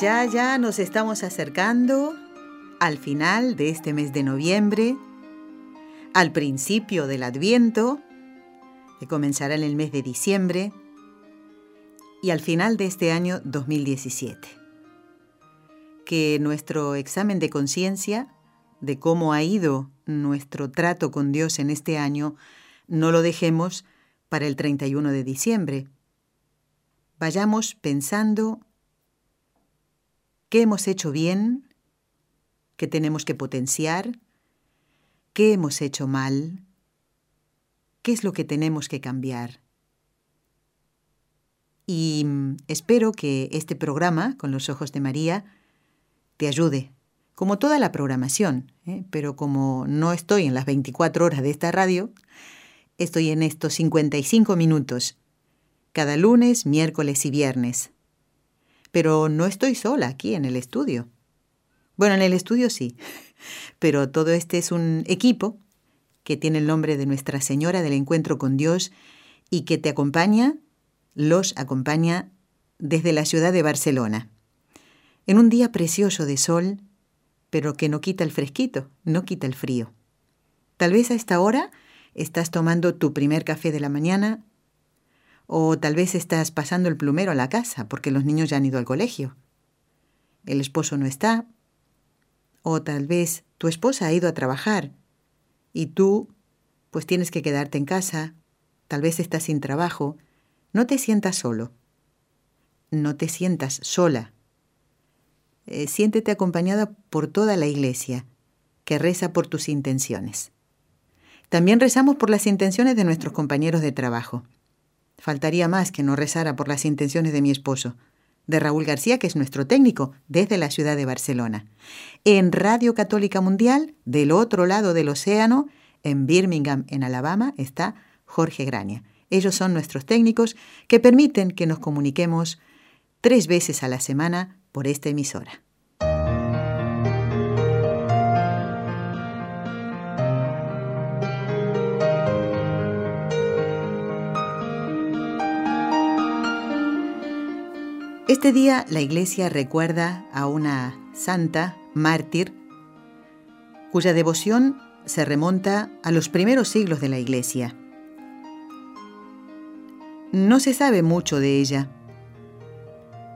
Ya, ya nos estamos acercando al final de este mes de noviembre, al principio del Adviento, que comenzará en el mes de diciembre, y al final de este año 2017. Que nuestro examen de conciencia de cómo ha ido nuestro trato con Dios en este año no lo dejemos para el 31 de diciembre. Vayamos pensando qué hemos hecho bien, qué tenemos que potenciar, qué hemos hecho mal, qué es lo que tenemos que cambiar. Y mm, espero que este programa, con los ojos de María, te ayude, como toda la programación, ¿eh? pero como no estoy en las 24 horas de esta radio, estoy en estos 55 minutos, cada lunes, miércoles y viernes. Pero no estoy sola aquí en el estudio. Bueno, en el estudio sí, pero todo este es un equipo que tiene el nombre de Nuestra Señora del Encuentro con Dios y que te acompaña, los acompaña desde la ciudad de Barcelona. En un día precioso de sol, pero que no quita el fresquito, no quita el frío. Tal vez a esta hora estás tomando tu primer café de la mañana o tal vez estás pasando el plumero a la casa porque los niños ya han ido al colegio. El esposo no está. O tal vez tu esposa ha ido a trabajar y tú pues tienes que quedarte en casa. Tal vez estás sin trabajo. No te sientas solo. No te sientas sola. Eh, siéntete acompañada por toda la iglesia que reza por tus intenciones. También rezamos por las intenciones de nuestros compañeros de trabajo. Faltaría más que no rezara por las intenciones de mi esposo, de Raúl García, que es nuestro técnico desde la ciudad de Barcelona. En Radio Católica Mundial, del otro lado del océano, en Birmingham, en Alabama, está Jorge Graña. Ellos son nuestros técnicos que permiten que nos comuniquemos tres veces a la semana por esta emisora. Este día la iglesia recuerda a una santa mártir cuya devoción se remonta a los primeros siglos de la iglesia. No se sabe mucho de ella.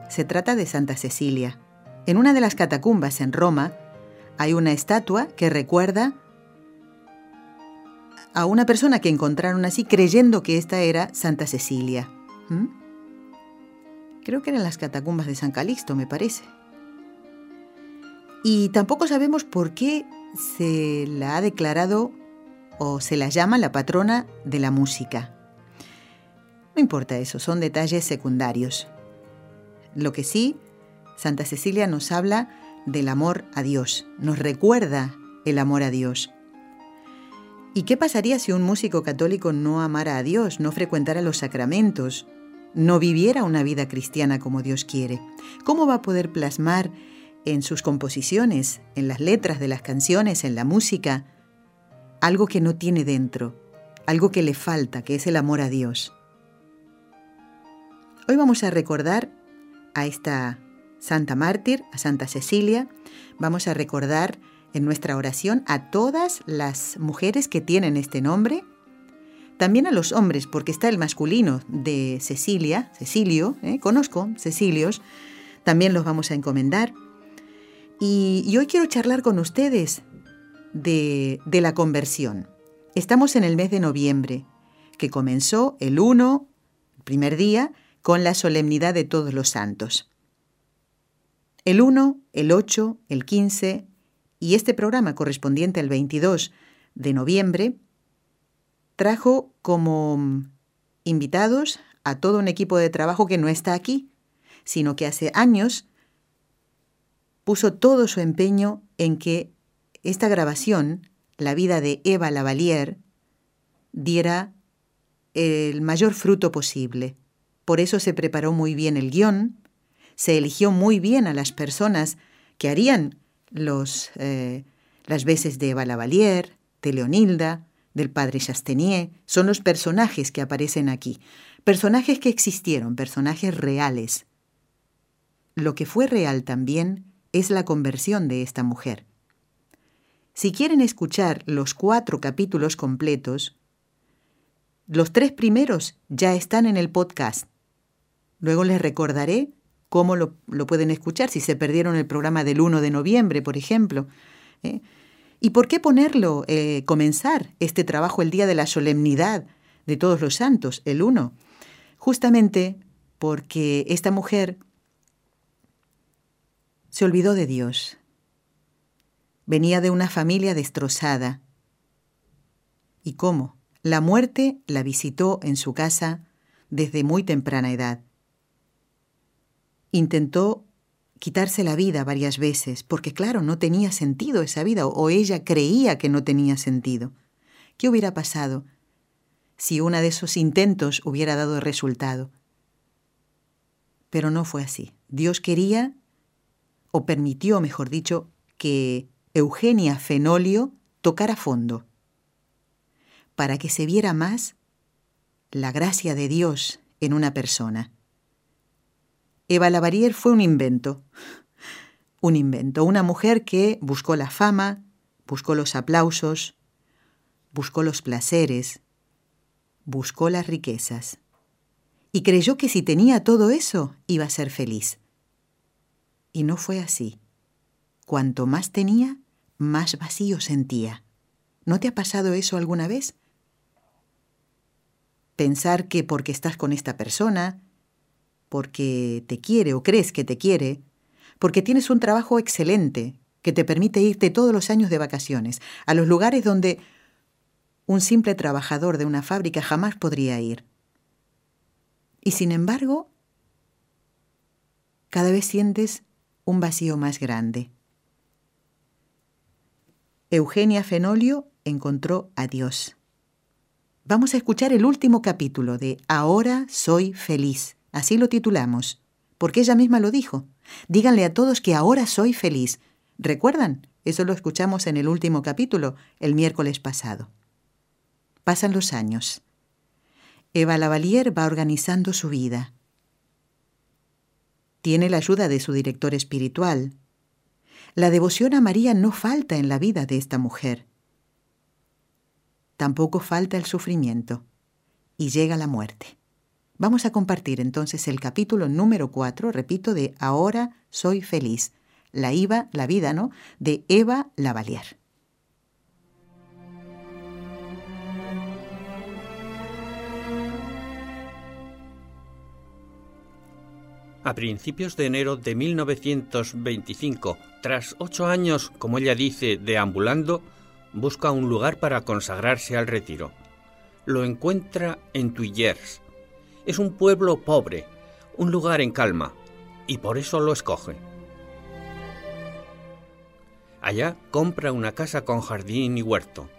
Se trata de Santa Cecilia. En una de las catacumbas en Roma hay una estatua que recuerda a una persona que encontraron así creyendo que esta era Santa Cecilia. ¿Mm? Creo que eran las catacumbas de San Calixto, me parece. Y tampoco sabemos por qué se la ha declarado o se la llama la patrona de la música. No importa eso, son detalles secundarios. Lo que sí, Santa Cecilia nos habla del amor a Dios, nos recuerda el amor a Dios. ¿Y qué pasaría si un músico católico no amara a Dios, no frecuentara los sacramentos, no viviera una vida cristiana como Dios quiere? ¿Cómo va a poder plasmar en sus composiciones, en las letras de las canciones, en la música, algo que no tiene dentro, algo que le falta, que es el amor a Dios? Hoy vamos a recordar a esta Santa Mártir, a Santa Cecilia, vamos a recordar en nuestra oración a todas las mujeres que tienen este nombre también a los hombres, porque está el masculino de Cecilia, Cecilio, ¿eh? conozco Cecilios, también los vamos a encomendar. Y, hoy quiero charlar con ustedes de, de la conversión. Estamos en el mes de noviembre, que comenzó el 1, el primer día, con la solemnidad de todos los santos. El 1, el 8, el 15 y este programa correspondiente al 22 de noviembre trajo como invitados a todo un equipo de trabajo que no está aquí, sino que hace años puso todo su empeño en que esta grabación, la vida de Eva Lavalier, diera el mayor fruto posible. Por eso se preparó muy bien el guion, se eligió muy bien a las personas que harían los, eh, las veces de Eva Lavalier, de Leonilda, del padre Chastenier, son los personajes que aparecen aquí, personajes que existieron, personajes reales. Lo que fue real también es la conversión de esta mujer. Si quieren escuchar los cuatro capítulos completos, los tres primeros ya están en el podcast. Luego les recordaré cómo lo, pueden escuchar si se perdieron el programa del 1 de noviembre, por ejemplo. ¿eh? ¿Y por qué ponerlo, eh, comenzar este trabajo el día de la solemnidad de todos los santos, el 1? Justamente porque esta mujer se olvidó de Dios. Venía de una familia destrozada. ¿Y cómo? La muerte la visitó en su casa desde muy temprana edad. Intentó quitarse la vida varias veces, porque claro, no tenía sentido esa vida, o ella creía que no tenía sentido. ¿Qué hubiera pasado si uno de esos intentos hubiera dado resultado? Pero no fue así. Dios quería, o permitió, mejor dicho, que Eugenia Fenolio tocara fondo, para que se viera más la gracia de Dios en una persona. Eva Lavarier fue un invento, un invento, una mujer que buscó la fama, buscó los aplausos, buscó los placeres, buscó las riquezas y creyó que si tenía todo eso iba a ser feliz. Y no fue así. Cuanto más tenía, más vacío sentía. ¿No te ha pasado eso alguna vez? Pensar que porque estás con esta persona, porque te quiere o crees que te quiere, porque tienes un trabajo excelente que te permite irte todos los años de vacaciones a los lugares donde un simple trabajador de una fábrica jamás podría ir. Y sin embargo, cada vez sientes un vacío más grande. Eugenia Fenolio encontró a Dios. Vamos a escuchar el último capítulo de Ahora soy feliz. Así lo titulamos, porque ella misma lo dijo. Díganle a todos que ahora soy feliz. ¿Recuerdan? Eso lo escuchamos en el último capítulo, el miércoles pasado. Pasan los años. Eva Lavalier va organizando su vida. Tiene la ayuda de su director espiritual. La devoción a María no falta en la vida de esta mujer. Tampoco falta el sufrimiento. Y llega la muerte. Vamos a compartir entonces el capítulo número 4, repito, de Ahora soy feliz. La IVA, la vida, ¿no? De Eva Lavalier. A principios de enero de 1925, tras ocho años, como ella dice, deambulando, busca un lugar para consagrarse al retiro. Lo encuentra en Tuillers, es un pueblo pobre, un lugar en calma, y por eso lo escoge. Allá compra una casa con jardín y huerto.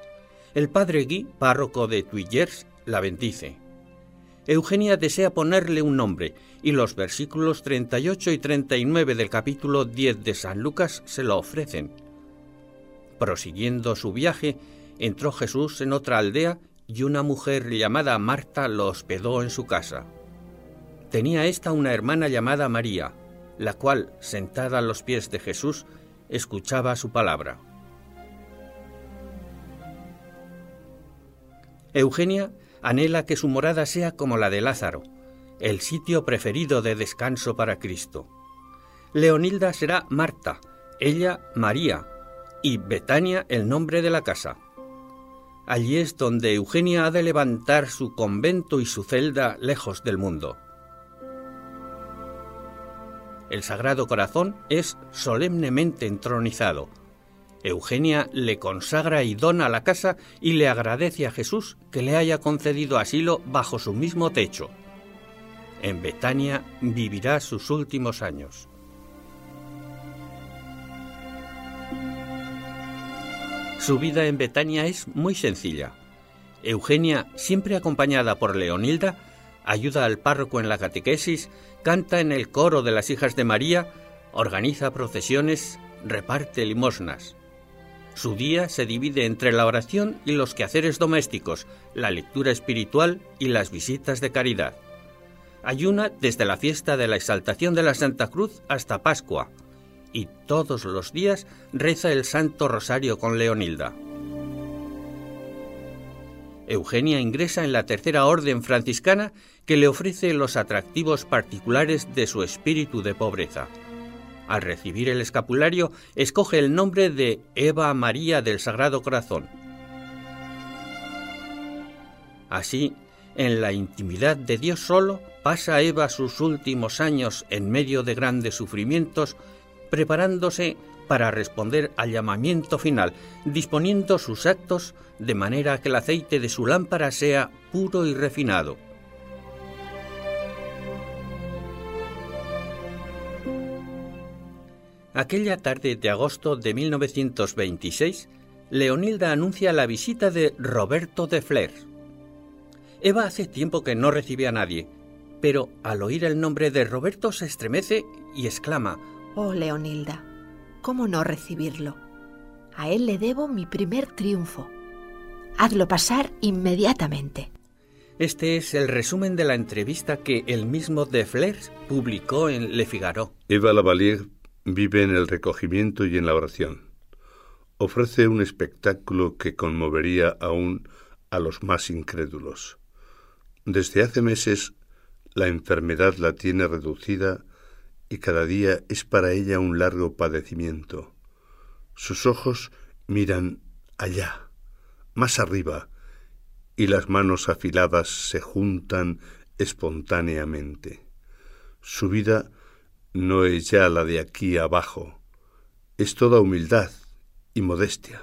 El padre Guy, párroco de Tuillers, la bendice. Eugenia desea ponerle un nombre y los versículos 38 y 39 del capítulo 10 de San Lucas se lo ofrecen. Prosiguiendo su viaje, entró Jesús en otra aldea y una mujer llamada Marta lo hospedó en su casa. Tenía ésta una hermana llamada María, la cual, sentada a los pies de Jesús, escuchaba su palabra. Eugenia anhela que su morada sea como la de Lázaro, el sitio preferido de descanso para Cristo. Leonilda será Marta, ella María, y Betania el nombre de la casa. Allí es donde Eugenia ha de levantar su convento y su celda lejos del mundo. El Sagrado Corazón es solemnemente entronizado. Eugenia le consagra y dona la casa y le agradece a Jesús que le haya concedido asilo bajo su mismo techo. En Betania vivirá sus últimos años. Su vida en Betania es muy sencilla. Eugenia, siempre acompañada por Leonilda, ayuda al párroco en la catequesis, canta en el coro de las hijas de María, organiza procesiones, reparte limosnas. Su día se divide entre la oración y los quehaceres domésticos, la lectura espiritual y las visitas de caridad. Ayuna desde la fiesta de la exaltación de la Santa Cruz hasta Pascua y todos los días reza el Santo Rosario con Leonilda. Eugenia ingresa en la tercera orden franciscana que le ofrece los atractivos particulares de su espíritu de pobreza. Al recibir el escapulario, escoge el nombre de Eva María del Sagrado Corazón. Así, en la intimidad de Dios solo, pasa Eva sus últimos años en medio de grandes sufrimientos, preparándose para responder al llamamiento final, disponiendo sus actos de manera que el aceite de su lámpara sea puro y refinado. Aquella tarde de agosto de 1926, Leonilda anuncia la visita de Roberto de Flers. Eva hace tiempo que no recibe a nadie, pero al oír el nombre de Roberto se estremece y exclama, Oh, Leonilda, ¿cómo no recibirlo? A él le debo mi primer triunfo. Hazlo pasar inmediatamente. Este es el resumen de la entrevista que el mismo de Flers publicó en Le Figaro. Eva Lavalier vive en el recogimiento y en la oración. Ofrece un espectáculo que conmovería aún a los más incrédulos. Desde hace meses la enfermedad la tiene reducida y cada día es para ella un largo padecimiento. Sus ojos miran allá, más arriba, y las manos afiladas se juntan espontáneamente. Su vida no es ya la de aquí abajo, es toda humildad y modestia,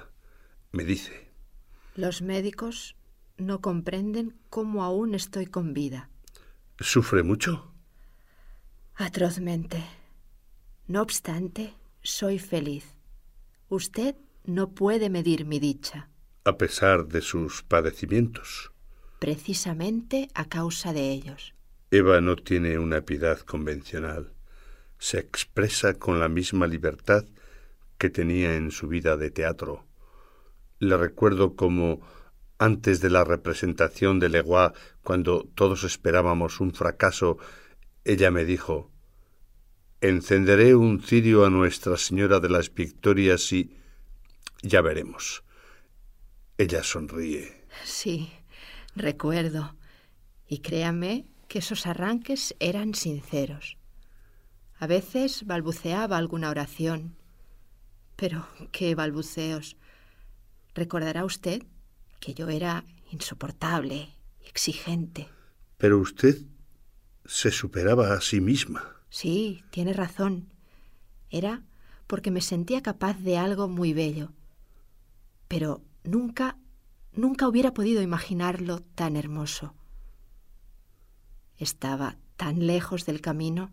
me dice. Los médicos no comprenden cómo aún estoy con vida. ¿Sufre mucho? Atrozmente. No obstante, soy feliz. Usted no puede medir mi dicha. A pesar de sus padecimientos. Precisamente a causa de ellos. Eva no tiene una piedad convencional. Se expresa con la misma libertad que tenía en su vida de teatro. Le recuerdo como antes de la representación de Leguá, cuando todos esperábamos un fracaso, ella me dijo Encenderé un cirio a Nuestra Señora de las Victorias y ya veremos. Ella sonríe. Sí, recuerdo. Y créame que esos arranques eran sinceros. A veces balbuceaba alguna oración. Pero qué balbuceos. Recordará usted que yo era insoportable exigente. Pero usted se superaba a sí misma. Sí, tiene razón. Era porque me sentía capaz de algo muy bello. Pero nunca, nunca hubiera podido imaginarlo tan hermoso. Estaba tan lejos del camino.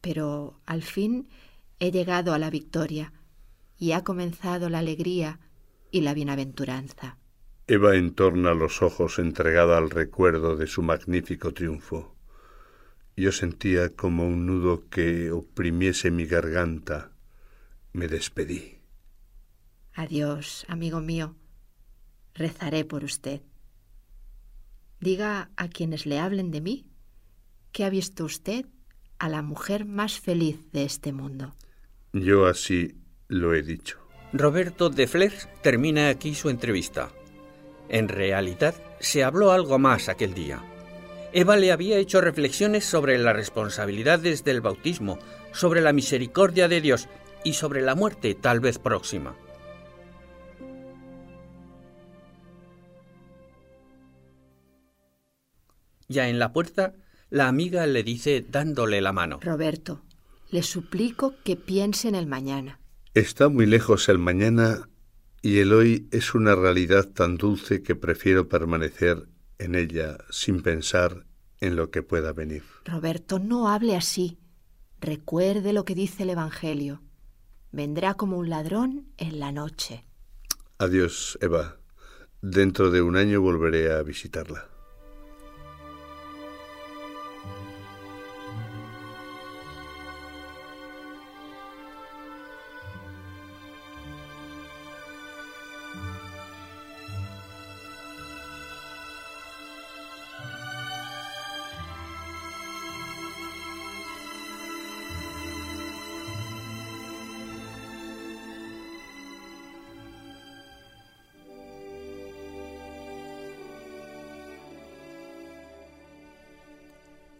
Pero al fin he llegado a la victoria y ha comenzado la alegría y la bienaventuranza. Eva entorna los ojos entregada al recuerdo de su magnífico triunfo. Yo sentía como un nudo que oprimiese mi garganta. Me despedí. Adiós, amigo mío. Rezaré por usted. Diga a quienes le hablen de mí que ha visto usted a la mujer más feliz de este mundo. Yo así lo he dicho. Roberto de Flers termina aquí su entrevista. En realidad, se habló algo más aquel día. Eva le había hecho reflexiones sobre las responsabilidades del bautismo, sobre la misericordia de Dios y sobre la muerte tal vez próxima. Ya en la puerta, la amiga le dice dándole la mano. Roberto, le suplico que piense en el mañana. Está muy lejos el mañana y el hoy es una realidad tan dulce que prefiero permanecer en ella sin pensar en lo que pueda venir. Roberto, no hable así. Recuerde lo que dice el Evangelio. Vendrá como un ladrón en la noche. Adiós, Eva. Dentro de un año volveré a visitarla.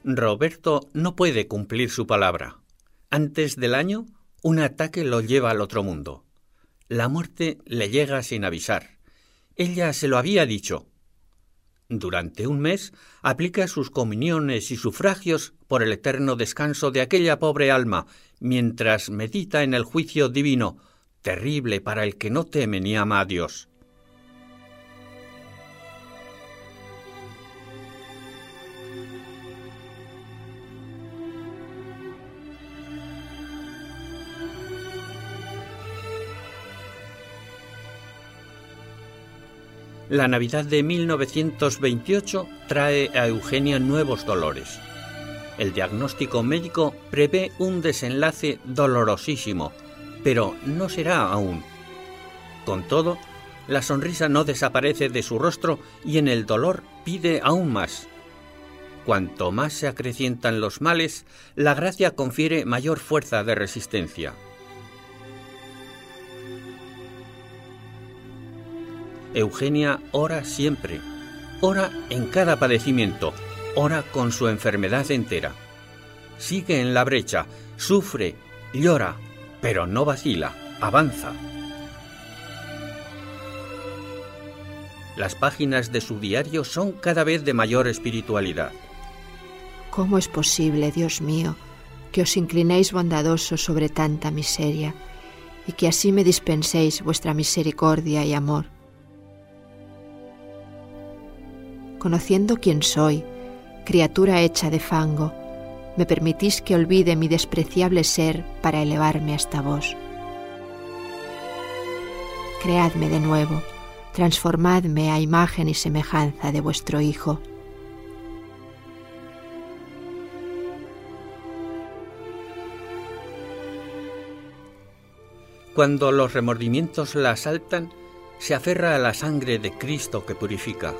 Roberto no puede cumplir su palabra. Antes del año, un ataque lo lleva al otro mundo. La muerte le llega sin avisar. Ella se lo había dicho. Durante un mes aplica sus comuniones y sufragios por el eterno descanso de aquella pobre alma, mientras medita en el juicio divino, terrible para el que no teme ni ama a Dios. La Navidad de 1928 trae a Eugenia nuevos dolores. El diagnóstico médico prevé un desenlace dolorosísimo, pero no será aún. Con todo, la sonrisa no desaparece de su rostro y en el dolor pide aún más. Cuanto más se acrecientan los males, la gracia confiere mayor fuerza de resistencia. Eugenia ora siempre, ora en cada padecimiento, ora con su enfermedad entera. Sigue en la brecha, sufre, llora, pero no vacila, avanza. Las páginas de su diario son cada vez de mayor espiritualidad. ¿Cómo es posible, Dios mío, que os inclinéis bondadoso sobre tanta miseria y que así me dispenséis vuestra misericordia y amor? Conociendo quién soy, criatura hecha de fango, me permitís que olvide mi despreciable ser para elevarme hasta vos. Creadme de nuevo, transformadme a imagen y semejanza de vuestro Hijo. Cuando los remordimientos la asaltan, se aferra a la sangre de Cristo que purifica.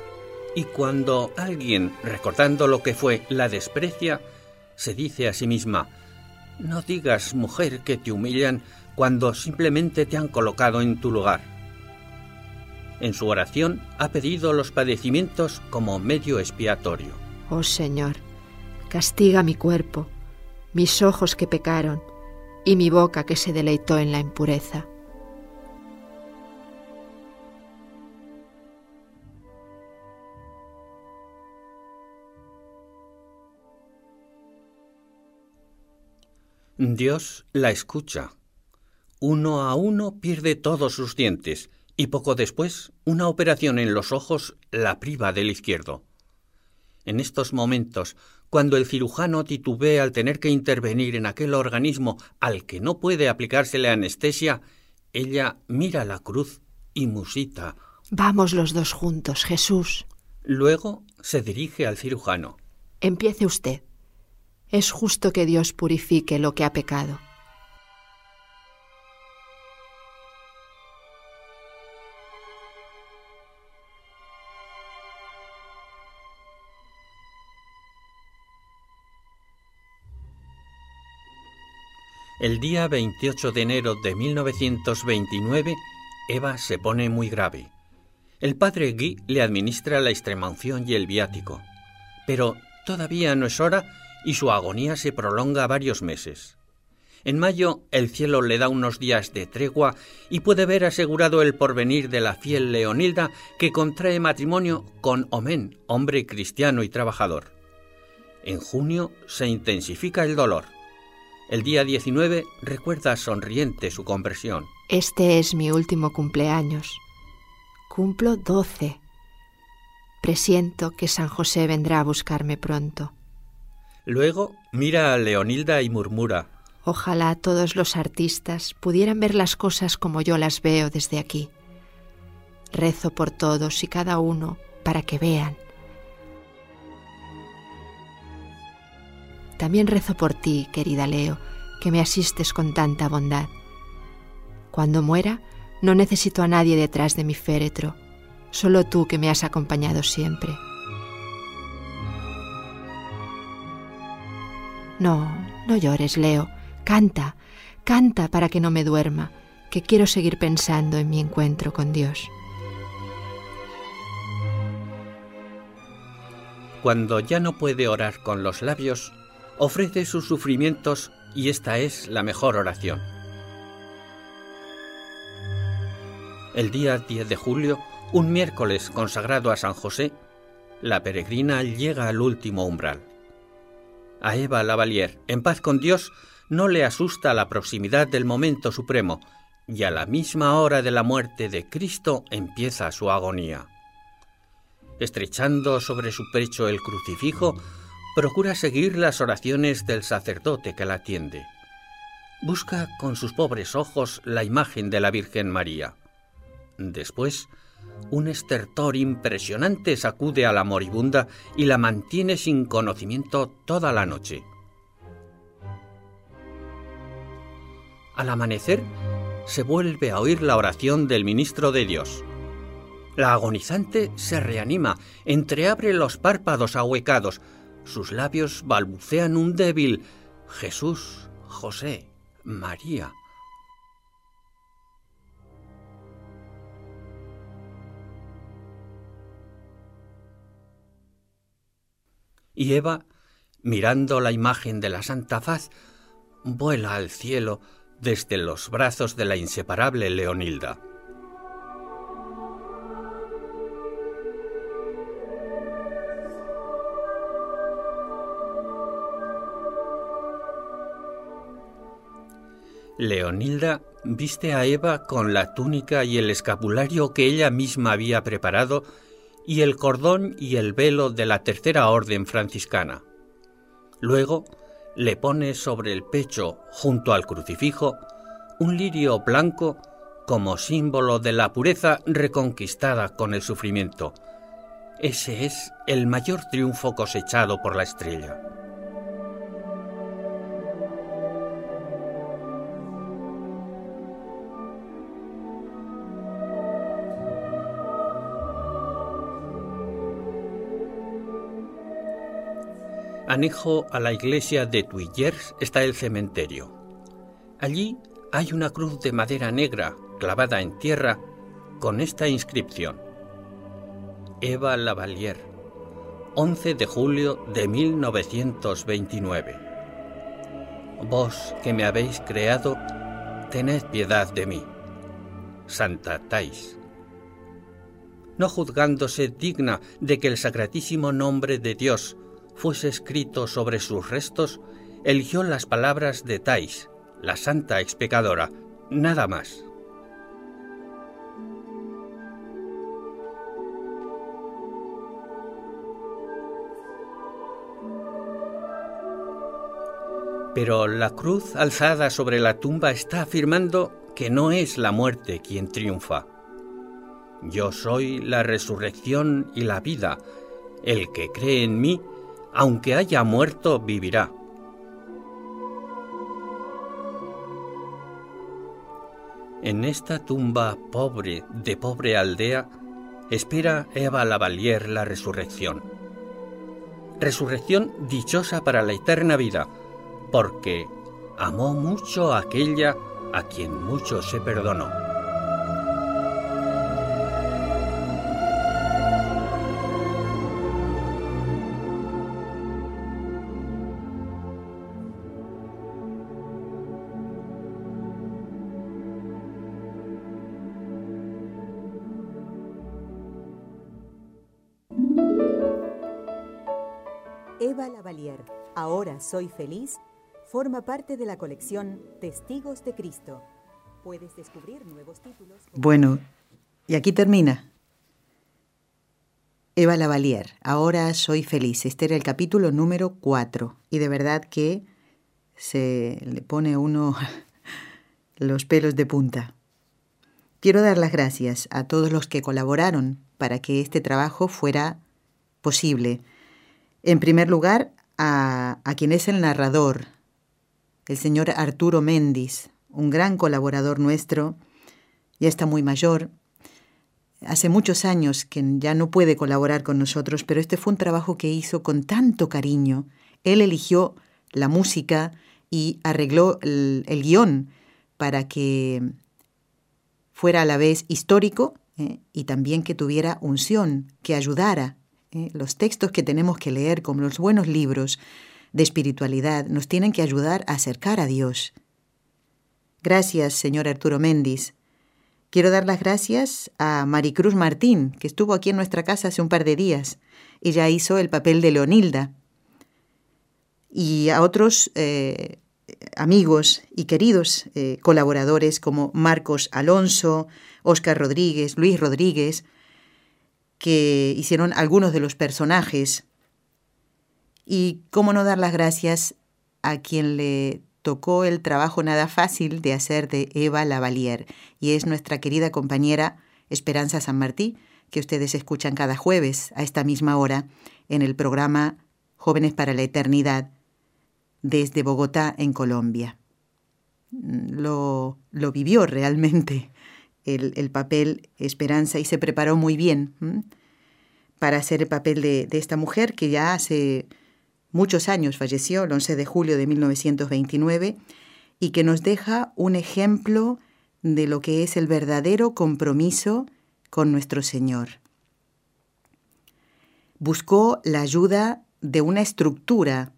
Y cuando alguien, recordando lo que fue, la desprecia, se dice a sí misma, no digas, mujer, que te humillan cuando simplemente te han colocado en tu lugar. En su oración ha pedido los padecimientos como medio expiatorio. Oh Señor, castiga mi cuerpo, mis ojos que pecaron y mi boca que se deleitó en la impureza. Dios la escucha. Uno a uno pierde todos sus dientes y poco después una operación en los ojos la priva del izquierdo. En estos momentos, cuando el cirujano titubea al tener que intervenir en aquel organismo al que no puede aplicársele anestesia, ella mira la cruz y musita. Vamos los dos juntos, Jesús. Luego se dirige al cirujano. Empiece usted es justo que Dios purifique lo que ha pecado. El día 28 de enero de 1929, Eva se pone muy grave. El padre Guy le administra la extremaunción y el viático. Pero todavía no es hora y su agonía se prolonga varios meses. En mayo el cielo le da unos días de tregua y puede ver asegurado el porvenir de la fiel Leonilda que contrae matrimonio con Omen, hombre cristiano y trabajador. En junio se intensifica el dolor. El día 19 recuerda sonriente su conversión. Este es mi último cumpleaños. Cumplo doce. Presiento que San José vendrá a buscarme pronto. Luego mira a Leonilda y murmura, Ojalá todos los artistas pudieran ver las cosas como yo las veo desde aquí. Rezo por todos y cada uno para que vean. También rezo por ti, querida Leo, que me asistes con tanta bondad. Cuando muera, no necesito a nadie detrás de mi féretro, solo tú que me has acompañado siempre. No, no llores, Leo. Canta, canta para que no me duerma, que quiero seguir pensando en mi encuentro con Dios. Cuando ya no puede orar con los labios, ofrece sus sufrimientos y esta es la mejor oración. El día 10 de julio, un miércoles consagrado a San José, la peregrina llega al último umbral. A Eva Lavalier, en paz con Dios, no le asusta la proximidad del momento supremo, y a la misma hora de la muerte de Cristo empieza su agonía. Estrechando sobre su pecho el crucifijo, procura seguir las oraciones del sacerdote que la atiende. Busca con sus pobres ojos la imagen de la Virgen María. Después, un estertor impresionante sacude a la moribunda y la mantiene sin conocimiento toda la noche. Al amanecer, se vuelve a oír la oración del ministro de Dios. La agonizante se reanima, entreabre los párpados ahuecados, sus labios balbucean un débil Jesús, José, María. Y Eva, mirando la imagen de la Santa Faz, vuela al cielo desde los brazos de la inseparable Leonilda. Leonilda viste a Eva con la túnica y el escapulario que ella misma había preparado y el cordón y el velo de la tercera orden franciscana. Luego le pone sobre el pecho, junto al crucifijo, un lirio blanco como símbolo de la pureza reconquistada con el sufrimiento. Ese es el mayor triunfo cosechado por la estrella. Anejo a la iglesia de Tuillers está el cementerio. Allí hay una cruz de madera negra clavada en tierra con esta inscripción. Eva Lavalier, 11 de julio de 1929. Vos que me habéis creado, tened piedad de mí. Santa Tais. No juzgándose digna de que el sacratísimo nombre de Dios fuese escrito sobre sus restos, eligió las palabras de Tais, la santa expecadora, nada más. Pero la cruz alzada sobre la tumba está afirmando que no es la muerte quien triunfa. Yo soy la resurrección y la vida. El que cree en mí, aunque haya muerto, vivirá. En esta tumba pobre de pobre aldea espera Eva Lavalier la resurrección. Resurrección dichosa para la eterna vida, porque amó mucho a aquella a quien mucho se perdonó. Soy feliz, forma parte de la colección Testigos de Cristo. Puedes descubrir nuevos títulos. Bueno, y aquí termina. Eva Lavalier, Ahora soy feliz. Este era el capítulo número 4 y de verdad que se le pone uno los pelos de punta. Quiero dar las gracias a todos los que colaboraron para que este trabajo fuera posible. En primer lugar, a, quien es el narrador, el señor Arturo Méndez, un gran colaborador nuestro, ya está muy mayor, hace muchos años que ya no puede colaborar con nosotros, pero este fue un trabajo que hizo con tanto cariño. Él eligió la música y arregló el, guion para que fuera a la vez histórico eh, y también que tuviera unción, que ayudara. Eh. Los textos que tenemos que leer, como los buenos libros de espiritualidad, nos tienen que ayudar a acercar a Dios. Gracias, señor Arturo Méndez. Quiero dar las gracias a Maricruz Martín, que estuvo aquí en nuestra casa hace un par de días. Ella hizo el papel de Leonilda. Y a otros eh, amigos y queridos eh, colaboradores como Marcos Alonso, Óscar Rodríguez, Luis Rodríguez, que hicieron algunos de los personajes. Y cómo no dar las gracias a quien le tocó el trabajo nada fácil de hacer de Eva Lavalier, y es nuestra querida compañera Esperanza San Martí, que ustedes escuchan cada jueves a esta misma hora en el programa Jóvenes para la Eternidad desde Bogotá, en Colombia. Lo, lo vivió realmente el, el, papel Esperanza y se preparó muy bien para hacer el papel de, de esta mujer que ya hace muchos años falleció, el 11 de julio de 1929, y que nos deja un ejemplo de lo que es el verdadero compromiso con nuestro Señor. Buscó la ayuda de una estructura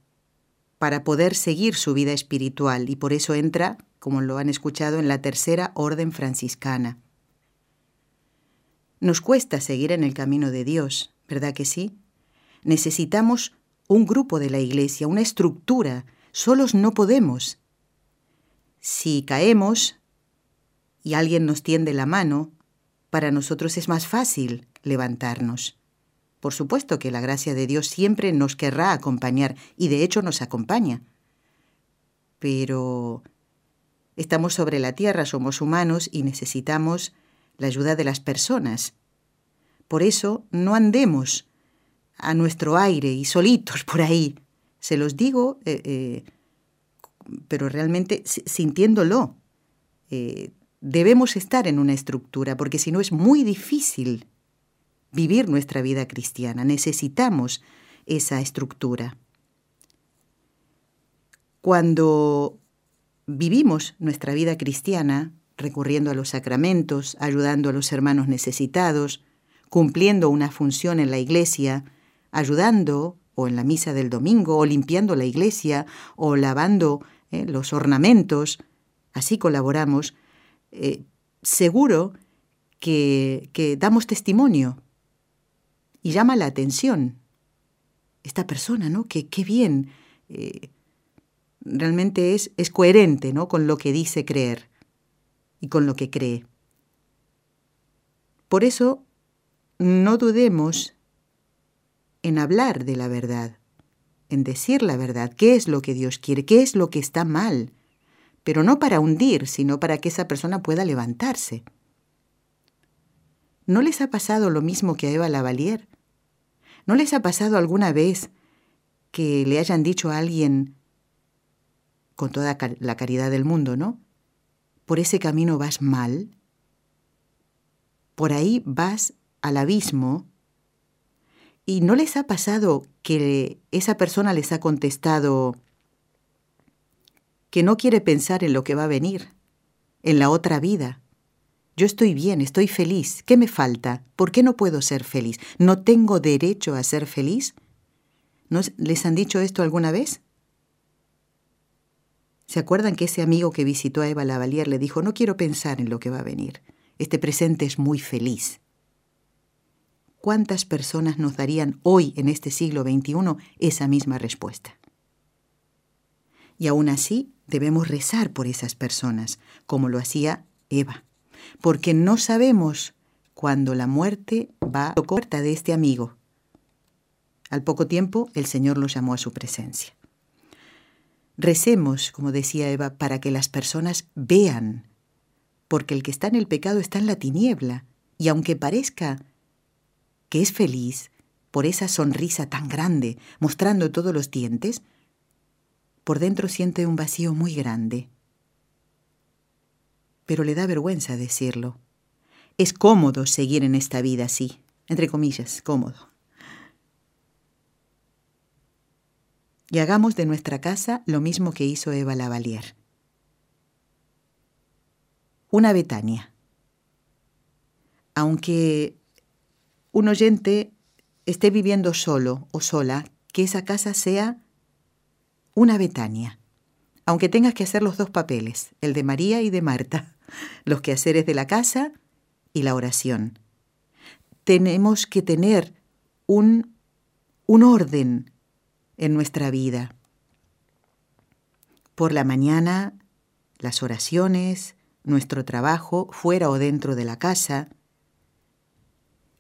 para poder seguir su vida espiritual y por eso entra, como lo han escuchado, en la tercera orden franciscana. Nos cuesta seguir en el camino de Dios, ¿verdad que sí? Necesitamos un grupo de la iglesia, una estructura. Solos no podemos. Si caemos y alguien nos tiende la mano, para nosotros es más fácil levantarnos. Por supuesto que la gracia de Dios siempre nos querrá acompañar y de hecho nos acompaña. Pero estamos sobre la tierra, somos humanos y necesitamos la ayuda de las personas. Por eso no andemos a nuestro aire y solitos por ahí. Se los digo, eh, eh, pero realmente sintiéndolo. Eh, debemos estar en una estructura, porque si no es muy difícil vivir nuestra vida cristiana. Necesitamos esa estructura. Cuando vivimos nuestra vida cristiana, recurriendo a los sacramentos, ayudando a los hermanos necesitados, cumpliendo una función en la iglesia, ayudando o en la misa del domingo, o limpiando la iglesia, o lavando eh, los ornamentos, así colaboramos, eh, seguro que, que, damos testimonio y llama la atención esta persona, ¿no? Que qué bien, eh, realmente es, es coherente, ¿no? Con lo que dice creer y con lo que cree. Por eso, no dudemos en hablar de la verdad, en decir la verdad, qué es lo que Dios quiere, qué es lo que está mal, pero no para hundir, sino para que esa persona pueda levantarse. ¿No les ha pasado lo mismo que a Eva Lavalier? ¿No les ha pasado alguna vez que le hayan dicho a alguien, con toda la caridad del mundo, ¿no? Por ese camino vas mal, por ahí vas al abismo ¿Y no les ha pasado que esa persona les ha contestado que no quiere pensar en lo que va a venir, en la otra vida? Yo estoy bien, estoy feliz. ¿Qué me falta? ¿Por qué no puedo ser feliz? ¿No tengo derecho a ser feliz? ¿No les han dicho esto alguna vez? ¿Se acuerdan que ese amigo que visitó a Eva Lavalier le dijo, no quiero pensar en lo que va a venir? Este presente es muy feliz. ¿cuántas personas nos darían hoy, en este siglo XXI, esa misma respuesta? Y aún así debemos rezar por esas personas, como lo hacía Eva, porque no sabemos cuándo la muerte va a la puerta de este amigo. Al poco tiempo el Señor lo llamó a su presencia. Recemos, como decía Eva, para que las personas vean, porque el que está en el pecado está en la tiniebla, y aunque parezca que es feliz por esa sonrisa tan grande, mostrando todos los dientes, por dentro siente un vacío muy grande. Pero le da vergüenza decirlo. Es cómodo seguir en esta vida así, entre comillas, cómodo. Y hagamos de nuestra casa lo mismo que hizo Eva Lavalier. Una Betania. Aunque un oyente esté viviendo solo o sola, que esa casa sea una Betania. Aunque tengas que hacer los dos papeles, el de María y de Marta, los quehaceres de la casa y la oración. Tenemos que tener un, un orden en nuestra vida. Por la mañana, las oraciones, nuestro trabajo fuera o dentro de la casa,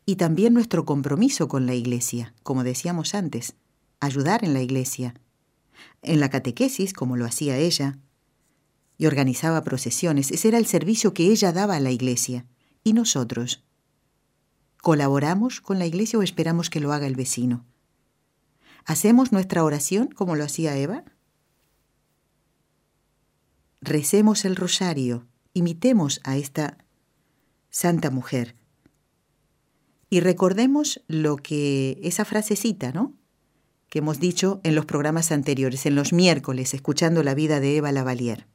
y también nuestro compromiso con la Iglesia, como decíamos antes, ayudar en la Iglesia, en la catequesis, como lo hacía ella, y organizaba procesiones. Ese era el servicio que ella daba a la Iglesia. ¿Y nosotros? ¿Colaboramos con la Iglesia o esperamos que lo haga el vecino? ¿Hacemos nuestra oración como lo hacía Eva? Recemos el rosario, imitemos a esta santa mujer. Y recordemos lo que esa frasecita, ¿no? Que hemos dicho en los programas anteriores, en los miércoles, escuchando la vida de Eva Lavalier.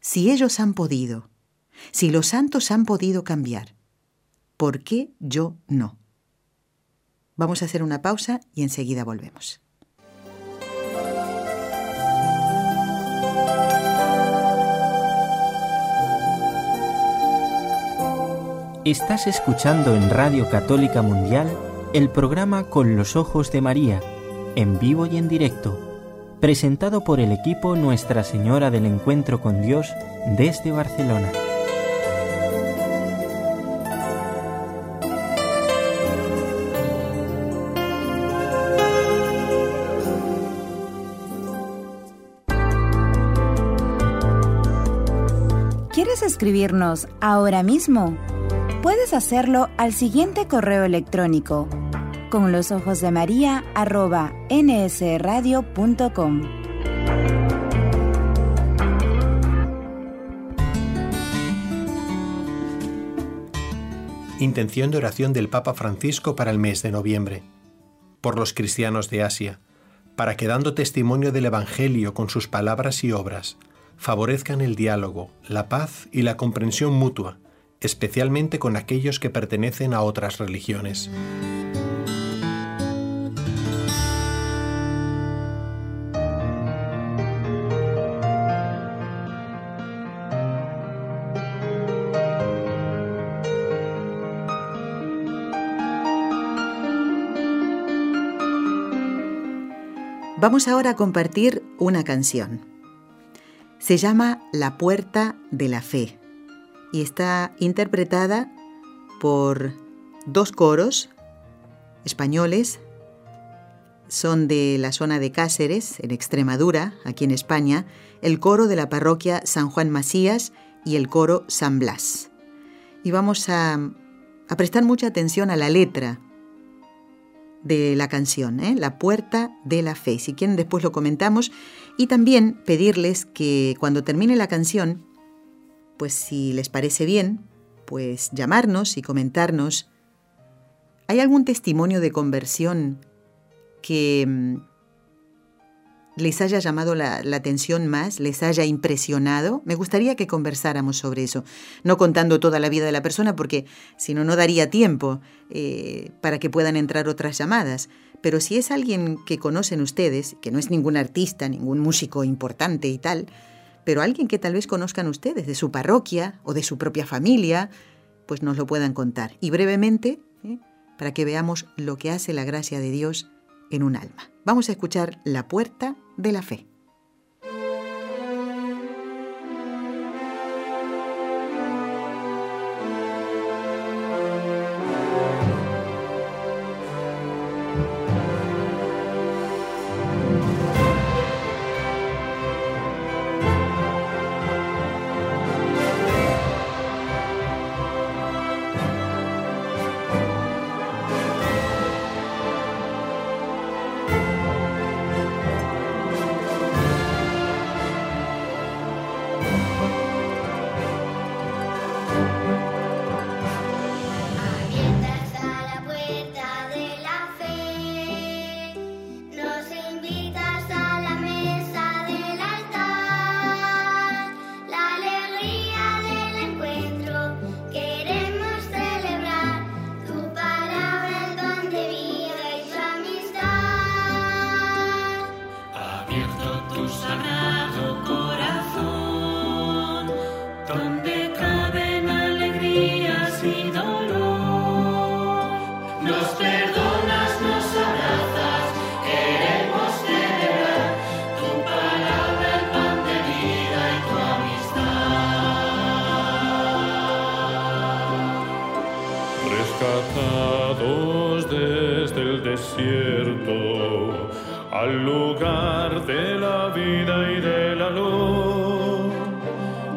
Si ellos han podido, si los santos han podido cambiar, ¿por qué yo no? Vamos a hacer una pausa y enseguida volvemos. Estás escuchando en Radio Católica Mundial el programa Con los Ojos de María, en vivo y en directo, presentado por el equipo Nuestra Señora del Encuentro con Dios desde Barcelona. Escribirnos ahora mismo? Puedes hacerlo al siguiente correo electrónico con los ojos de María nsradio.com. Intención de oración del Papa Francisco para el mes de noviembre. Por los cristianos de Asia, para que dando testimonio del Evangelio con sus palabras y obras, favorezcan el diálogo, la paz y la comprensión mutua, especialmente con aquellos que pertenecen a otras religiones. Vamos ahora a compartir una canción. Se llama La Puerta de la Fe y está interpretada por dos coros españoles. Son de la zona de Cáceres, en Extremadura, aquí en España, el coro de la parroquia San Juan Macías y el coro San Blas. Y vamos a, prestar mucha atención a la letra de la canción, ¿eh? La Puerta de la Fe. Si quieren, después lo comentamos. Y también pedirles que cuando termine la canción, pues si les parece bien, pues llamarnos y comentarnos. ¿Hay algún testimonio de conversión que mm, les haya llamado la, atención más, les haya impresionado, me gustaría que conversáramos sobre eso, no contando toda la vida de la persona, porque si no, no daría tiempo eh, para que puedan entrar otras llamadas. Pero si es alguien que conocen ustedes, que no es ningún artista, ningún músico importante y tal, pero alguien que tal vez conozcan ustedes de su parroquia o de su propia familia, pues nos lo puedan contar. Y brevemente, ¿eh? para que veamos lo que hace la gracia de Dios en un alma. Vamos a escuchar La Puerta de la Fe. Al lugar de la vida y de la luz,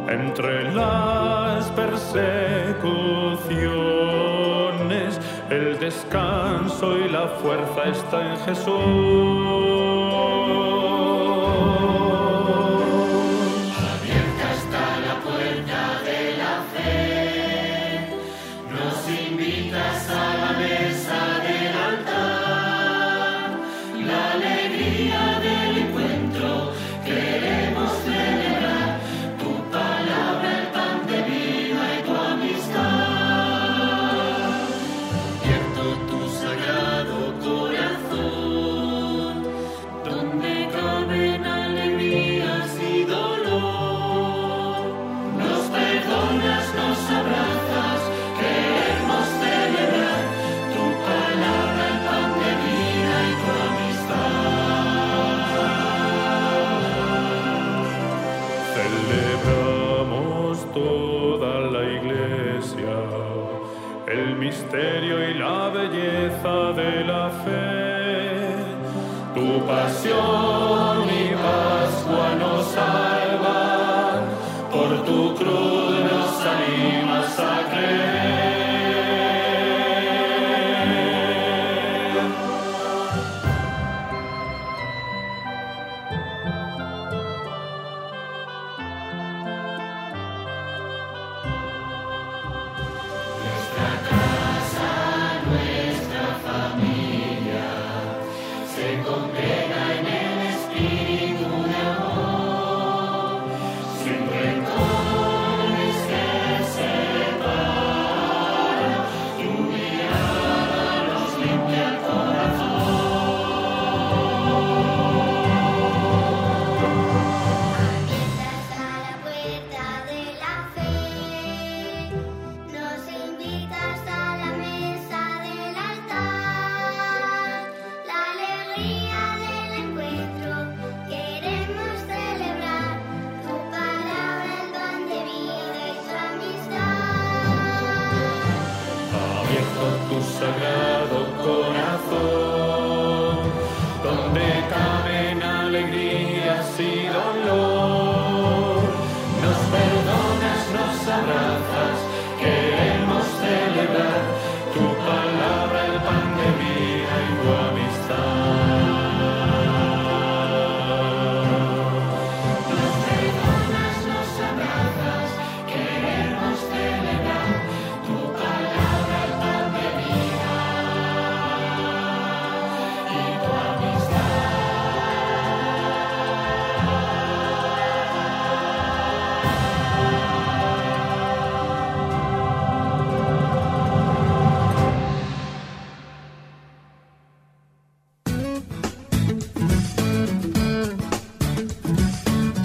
entre las persecuciones, el descanso y la fuerza está en Jesús.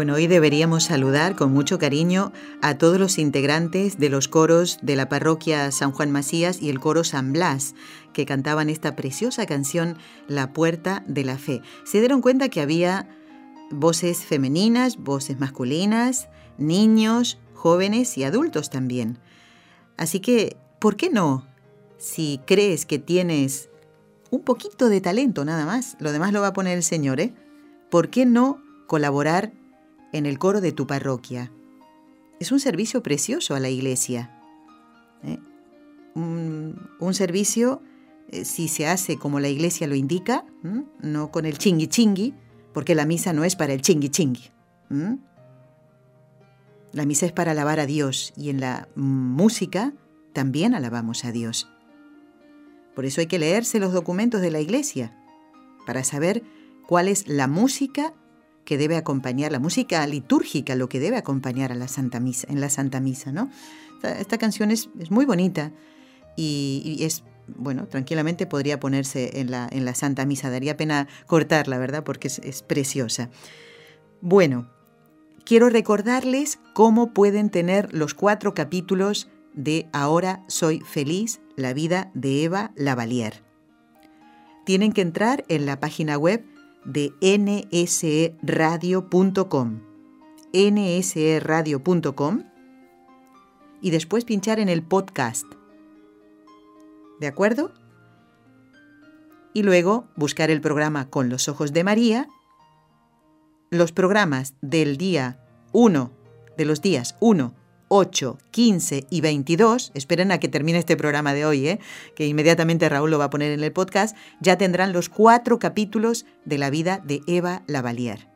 Bueno, hoy deberíamos saludar con mucho cariño a todos los integrantes de los coros de la parroquia San Juan Macías y el coro San Blas, que cantaban esta preciosa canción La Puerta de la Fe. Se dieron cuenta que había voces femeninas, voces masculinas, niños, jóvenes y adultos también. Así que, ¿por qué no? Si crees que tienes un poquito de talento nada más, lo demás lo va a poner el Señor, ¿eh? ¿Por qué no colaborar en el coro de tu parroquia. es un servicio precioso a la iglesia. ¿eh? Un, servicio, eh, si se hace como la iglesia lo indica, no con el chingui chingui, porque la misa no es para el chingui chingui. La misa es para alabar a Dios y en la música también alabamos a Dios. Por eso hay que leerse los documentos de la iglesia para saber cuál es la música que debe acompañar, la música litúrgica, lo que debe acompañar a la Santa Misa, en la Santa Misa, ¿no? Esta, canción es, muy bonita y, y, es, bueno, tranquilamente podría ponerse en la, en la Santa Misa. Daría pena cortarla, ¿verdad? Porque es, es preciosa. Bueno, quiero recordarles cómo pueden tener los cuatro capítulos de Ahora soy feliz, la vida de Eva Lavalier. Tienen que entrar en la página web de nsradio.com, nsradio.com y después pinchar en el podcast. ¿De acuerdo? Y luego buscar el programa Con los Ojos de María, los programas del día 1, de los días 1, 8, 15 y 22, esperen a que termine este programa de hoy, ¿eh? que inmediatamente Raúl lo va a poner en el podcast, ya tendrán los cuatro capítulos de la vida de Eva Lavalier.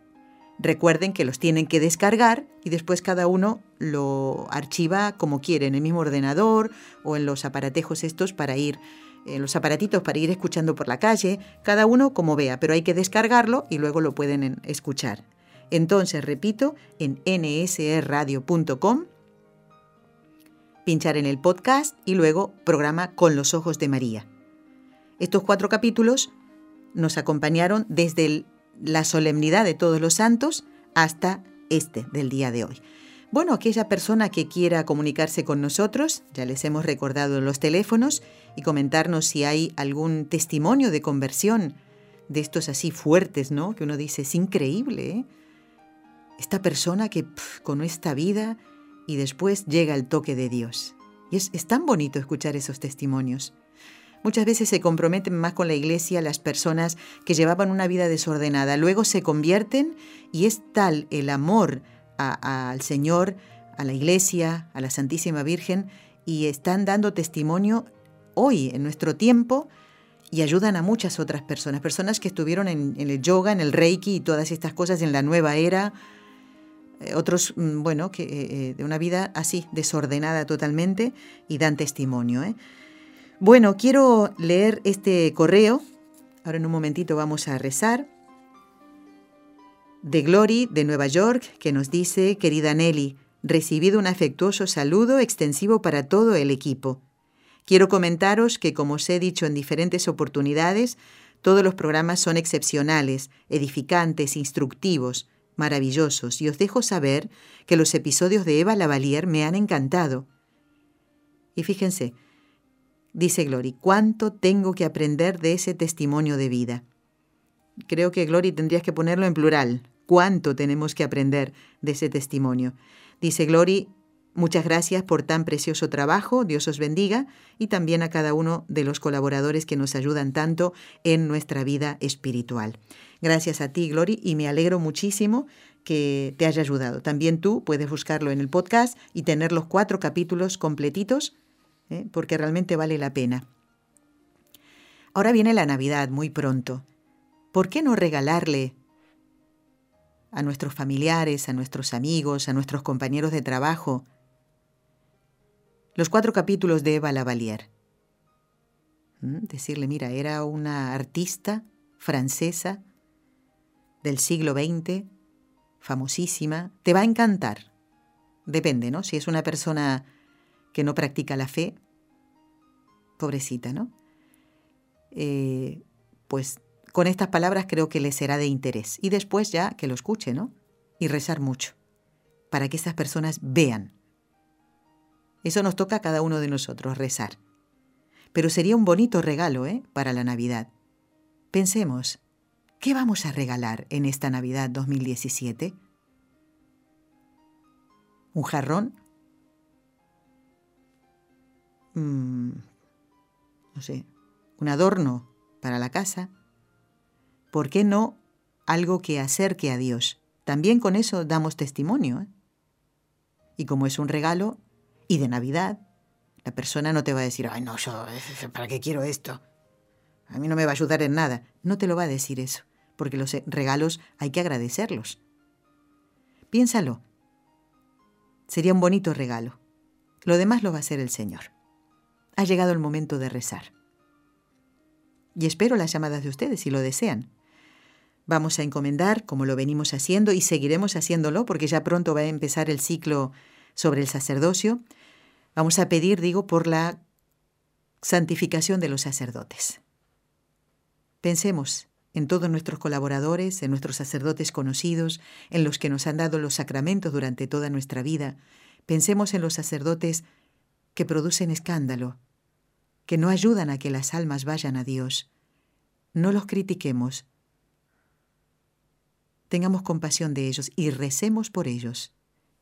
Recuerden que los tienen que descargar y después cada uno lo archiva como quiere, en el mismo ordenador o en los aparatejos estos para ir, en los aparatitos para ir escuchando por la calle, cada uno como vea, pero hay que descargarlo y luego lo pueden escuchar. Entonces, repito, en nsradio.com pinchar en el podcast y luego programa Con los Ojos de María. Estos cuatro capítulos nos acompañaron desde la solemnidad de todos los santos hasta este del día de hoy. Bueno, aquella persona que quiera comunicarse con nosotros, ya les hemos recordado los teléfonos y comentarnos si hay algún testimonio de conversión de estos así fuertes, ¿no? Que uno dice, es increíble, ¿eh? Esta persona que con esta vida y después llega el toque de Dios. Y es, tan bonito escuchar esos testimonios. Muchas veces se comprometen más con la iglesia las personas que llevaban una vida desordenada, luego se convierten y es tal el amor al Señor, a la iglesia, a la Santísima Virgen, y están dando testimonio hoy, en nuestro tiempo, y ayudan a muchas otras personas, personas que estuvieron en el yoga, en el reiki y todas estas cosas en la nueva era, otros, bueno, que eh, de una vida así, desordenada totalmente, y dan testimonio. ¿eh? Bueno, quiero leer este correo. Ahora en un momentito vamos a rezar. De Glory, de Nueva York, que nos dice, querida Nelly, recibido un afectuoso saludo extensivo para todo el equipo. Quiero comentaros que, como os he dicho en diferentes oportunidades, todos los programas son excepcionales, edificantes, instructivos, maravillosos y os dejo saber que los episodios de Eva Lavalier me han encantado. Y fíjense, dice Glory, ¿cuánto tengo que aprender de ese testimonio de vida? Creo que Glory tendrías que ponerlo en plural. ¿Cuánto tenemos que aprender de ese testimonio? Dice Glory, muchas gracias por tan precioso trabajo, Dios os bendiga, y también a cada uno de los colaboradores que nos ayudan tanto en nuestra vida espiritual. Gracias a ti, Glory, y me alegro muchísimo que te haya ayudado. También tú puedes buscarlo en el podcast y tener los cuatro capítulos completitos, ¿eh? porque realmente vale la pena. Ahora viene la Navidad muy pronto. ¿Por qué no regalarle a nuestros familiares, a nuestros amigos, a nuestros compañeros de trabajo, los cuatro capítulos de Eva Lavalier? ¿Mm? Decirle, mira, era una artista francesa, del siglo XX, famosísima, te va a encantar. Depende, ¿no? Si es una persona que no practica la fe, pobrecita, ¿no? Eh, pues con estas palabras creo que le será de interés. Y después ya que lo escuche, ¿no? Y rezar mucho, para que esas personas vean. Eso nos toca a cada uno de nosotros, rezar. Pero sería un bonito regalo, ¿eh? Para la Navidad. Pensemos, ¿Qué vamos a regalar en esta Navidad 2017? ¿Un jarrón? Mm, no sé, un adorno para la casa. ¿Por qué no algo que acerque a Dios? También con eso damos testimonio. ¿eh? Y como es un regalo y de Navidad, la persona no te va a decir, ay, no, yo, ¿para qué quiero esto? A mí no me va a ayudar en nada. No te lo va a decir eso, porque los regalos hay que agradecerlos. Piénsalo. Sería un bonito regalo. Lo demás lo va a hacer el Señor. Ha llegado el momento de rezar. Y espero las llamadas de ustedes si lo desean. Vamos a encomendar, como lo venimos haciendo, y seguiremos haciéndolo, porque ya pronto va a empezar el ciclo sobre el sacerdocio. Vamos a pedir, digo, por la santificación de los sacerdotes. Pensemos en todos nuestros colaboradores, en nuestros sacerdotes conocidos, en los que nos han dado los sacramentos durante toda nuestra vida. Pensemos en los sacerdotes que producen escándalo, que no ayudan a que las almas vayan a Dios. No los critiquemos. Tengamos compasión de ellos y recemos por ellos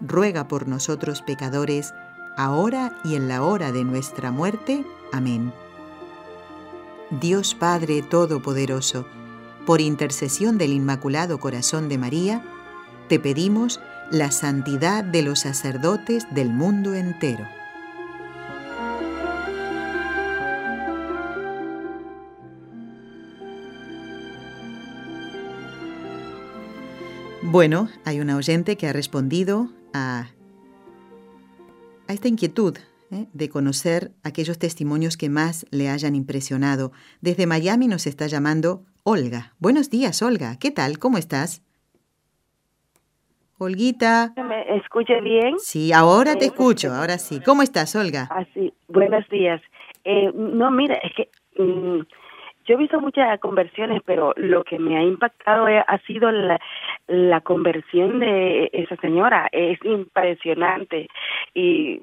ruega por nosotros pecadores, ahora y en la hora de nuestra muerte. Amén. Dios Padre Todopoderoso, por intercesión del Inmaculado Corazón de María, te pedimos la santidad de los sacerdotes del mundo entero. Bueno, hay una oyente que ha respondido a, a esta inquietud ¿eh? de conocer aquellos testimonios que más le hayan impresionado. Desde Miami nos está llamando Olga. Buenos días, Olga. ¿Qué tal? ¿Cómo estás? Olguita. ¿Me escuche bien? Sí, ahora te escucho, ahora sí. ¿Cómo estás, Olga? Así, ah, buenos días. Eh, no, mira, es que mm, yo he visto muchas conversiones, pero lo que me ha impactado ha sido la, la conversión de esa señora. Es impresionante y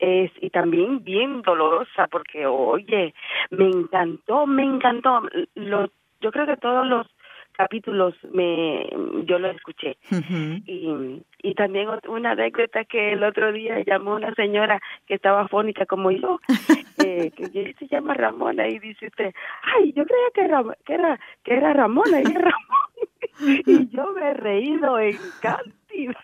es y también bien dolorosa porque oye me encantó me encantó lo yo creo que todos los capítulos me yo lo escuché y, y también una anécdota que el otro día llamó una señora que estaba fónica como yo eh, que se llama Ramona y dice usted ay yo creía que era que era que era Ramona y Ramón y yo me he reído en cantidad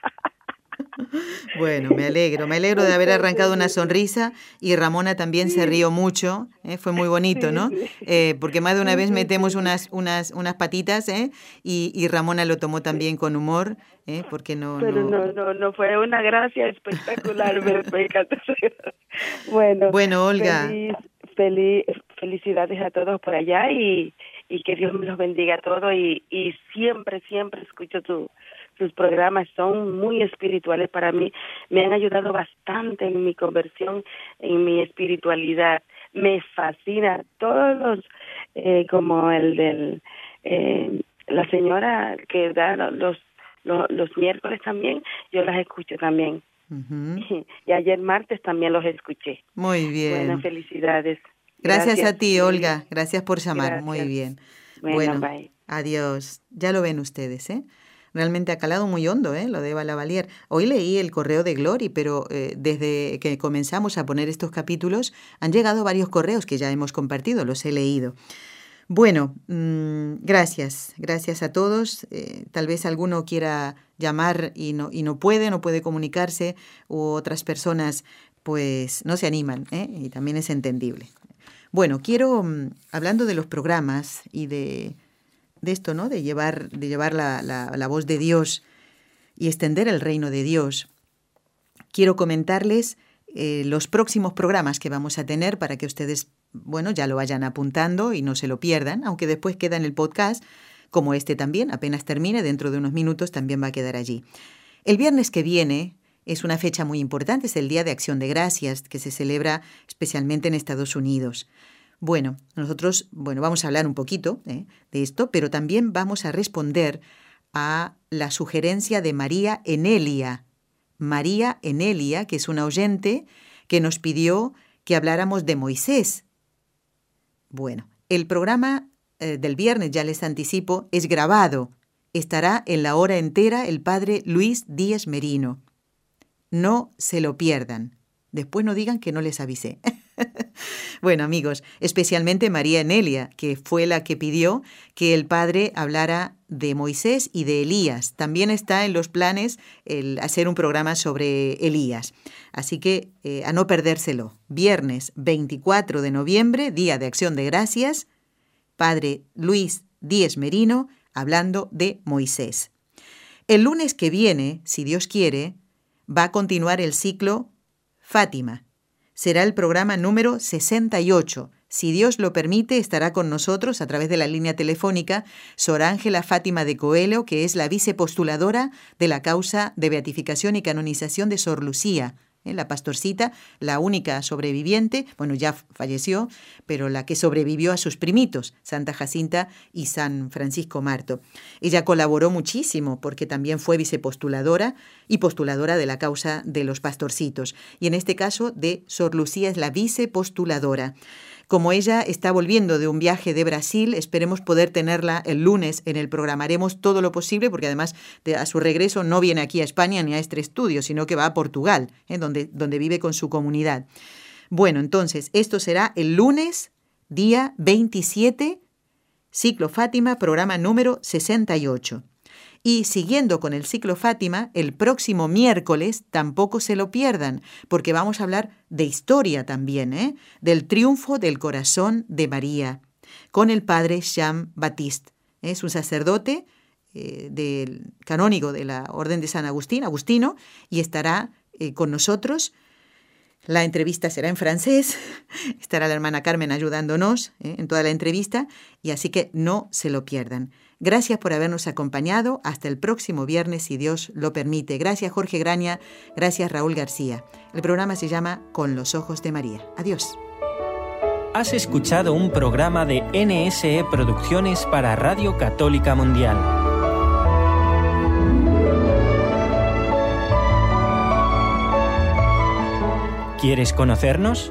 bueno, me alegro, me alegro de haber arrancado una sonrisa y Ramona también se rió mucho, ¿eh? fue muy bonito, ¿no? Eh, porque más de una vez metemos unas, unas, unas patitas ¿eh? y, y Ramona lo tomó también con humor, ¿eh? porque no... Pero no, no, no, fue una gracia espectacular, me. Bueno, bueno Olga. Feliz, felicidades a todos por allá y, y que Dios me los bendiga a todos y, y siempre, siempre escucho tu sus programas son muy espirituales para mí, me han ayudado bastante en mi conversión, en mi espiritualidad. Me fascina todos los, eh, como el del, eh, la señora que da los, los, los miércoles también, yo las escucho también. Y ayer martes también los escuché. Muy bien. Buenas felicidades. Gracias, a ti, Olga. Gracias por llamar. Muy bien. Bueno, bye. adiós. Ya lo ven ustedes, ¿eh? Realmente ha calado muy hondo, ¿eh? lo de Eva Lavalier. Hoy leí el correo de Glory, pero eh, desde que comenzamos a poner estos capítulos han llegado varios correos que ya hemos compartido, los he leído. Bueno, mm, gracias, gracias a todos. Eh, tal vez alguno quiera llamar y no, y no puede, no puede comunicarse, u otras personas pues no se animan, ¿eh? y también es entendible. Bueno, quiero, mm, hablando de los programas y de, de esto, ¿no? De llevar, de llevar la, la, voz de Dios y extender el reino de Dios, quiero comentarles eh, los próximos programas que vamos a tener para que ustedes, bueno, ya lo vayan apuntando y no se lo pierdan, aunque después queda en el podcast, como este también, apenas termine, dentro de unos minutos también va a quedar allí. El viernes que viene es una fecha muy importante, es el Día de Acción de Gracias, que se celebra especialmente en Estados Unidos. Bueno, nosotros, bueno, vamos a hablar un poquito ¿eh? de esto, pero también vamos a responder a la sugerencia de María Enelia. María Enelia, que es una oyente que nos pidió que habláramos de Moisés. Bueno, el programa eh, del viernes, ya les anticipo, es grabado. Estará en la hora entera el padre Luis Díez Merino. No se lo pierdan. Después no digan que no les avisé. bueno, amigos, especialmente María Enelia, que fue la que pidió que el padre hablara de Moisés y de Elías. También está en los planes el hacer un programa sobre Elías. Así que eh, a no perdérselo. Viernes 24 de noviembre, Día de Acción de Gracias, Padre Luis Díez Merino hablando de Moisés. El lunes que viene, si Dios quiere, va a continuar el ciclo Fátima. Será el programa número 68. Si Dios lo permite, estará con nosotros a través de la línea telefónica Sor Ángela Fátima de Coelho, que es la vicepostuladora de la causa de beatificación y canonización de Sor Lucía, ¿eh? la pastorcita, la única sobreviviente, bueno, ya falleció, pero la que sobrevivió a sus primitos, Santa Jacinta y San Francisco Marto. Ella colaboró muchísimo porque también fue vicepostuladora y postuladora de la causa de los pastorcitos. Y en este caso de Sor Lucía es la vicepostuladora. Como ella está volviendo de un viaje de Brasil, esperemos poder tenerla el lunes en el programa. Haremos todo lo posible porque además de, a su regreso no viene aquí a España ni a este estudio, sino que va a Portugal, donde, donde vive con su comunidad. Bueno, entonces, esto será el lunes, día 27, Ciclo Fátima, programa número 68. Y siguiendo con el ciclo Fátima, el próximo miércoles tampoco se lo pierdan, porque vamos a hablar de historia también, ¿eh? del triunfo del corazón de María, con el padre Jean Baptiste. Es un sacerdote eh, del canónigo de la Orden de San Agustín, Agustino, y estará eh, con nosotros. La entrevista será en francés, estará la hermana Carmen ayudándonos ¿eh? en toda la entrevista, y así que no se lo pierdan. Gracias por habernos acompañado. Hasta el próximo viernes, si Dios lo permite. Gracias Jorge Graña, gracias Raúl García. El programa se llama Con los Ojos de María. Adiós. Has escuchado un programa de NSE Producciones para Radio Católica Mundial. ¿Quieres conocernos?